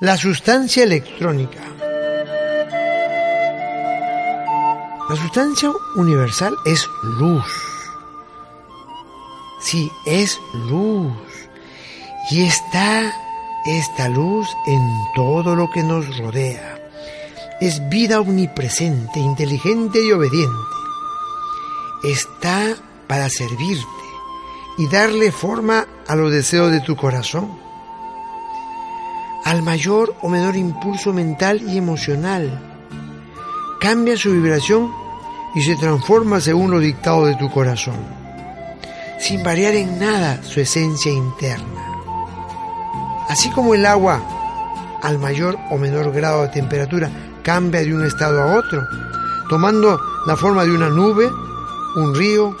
La sustancia electrónica. La sustancia universal es luz. Sí, es luz. Y está esta luz en todo lo que nos rodea. Es vida omnipresente, inteligente y obediente. Está para servirte y darle forma a los deseos de tu corazón al mayor o menor impulso mental y emocional. Cambia su vibración y se transforma según lo dictado de tu corazón, sin variar en nada su esencia interna. Así como el agua, al mayor o menor grado de temperatura, cambia de un estado a otro, tomando la forma de una nube, un río,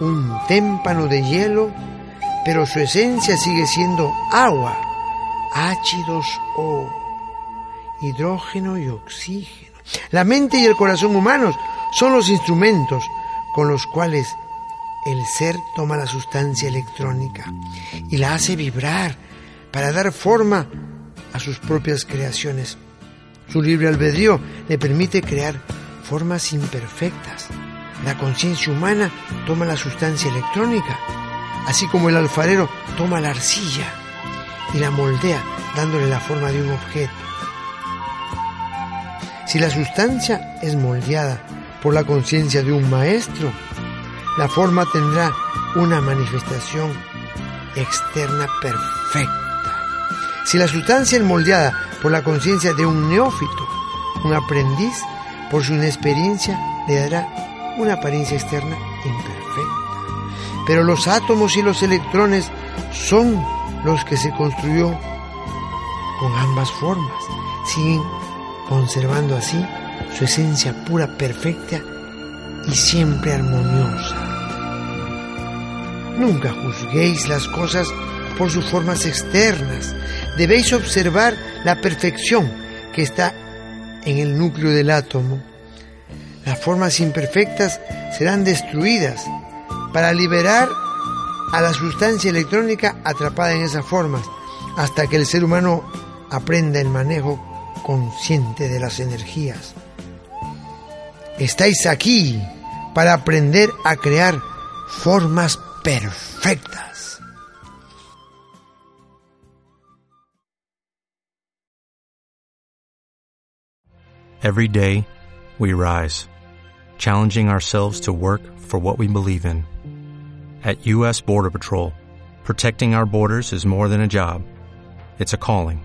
un témpano de hielo, pero su esencia sigue siendo agua H2O, hidrógeno y oxígeno. La mente y el corazón humanos son los instrumentos con los cuales el ser toma la sustancia electrónica y la hace vibrar para dar forma a sus propias creaciones. Su libre albedrío le permite crear formas imperfectas. La conciencia humana toma la sustancia electrónica, así como el alfarero toma la arcilla y la moldea dándole la forma de un objeto. Si la sustancia es moldeada por la conciencia de un maestro, la forma tendrá una manifestación externa perfecta. Si la sustancia es moldeada por la conciencia de un neófito, un aprendiz, por su inexperiencia le dará una apariencia externa imperfecta. Pero los átomos y los electrones son los que se construyó con ambas formas. Siguen conservando así su esencia pura, perfecta y siempre armoniosa. Nunca juzguéis las cosas por sus formas externas. Debéis observar la perfección que está en el núcleo del átomo. Las formas imperfectas serán destruidas para liberar a la sustancia electrónica atrapada en esas formas, hasta que el ser humano aprenda el manejo consciente de las energías. Estáis aquí para aprender a crear formas perfectas. Every day, we rise, challenging ourselves to work for what we believe in. At U.S. Border Patrol, protecting our borders is more than a job, it's a calling.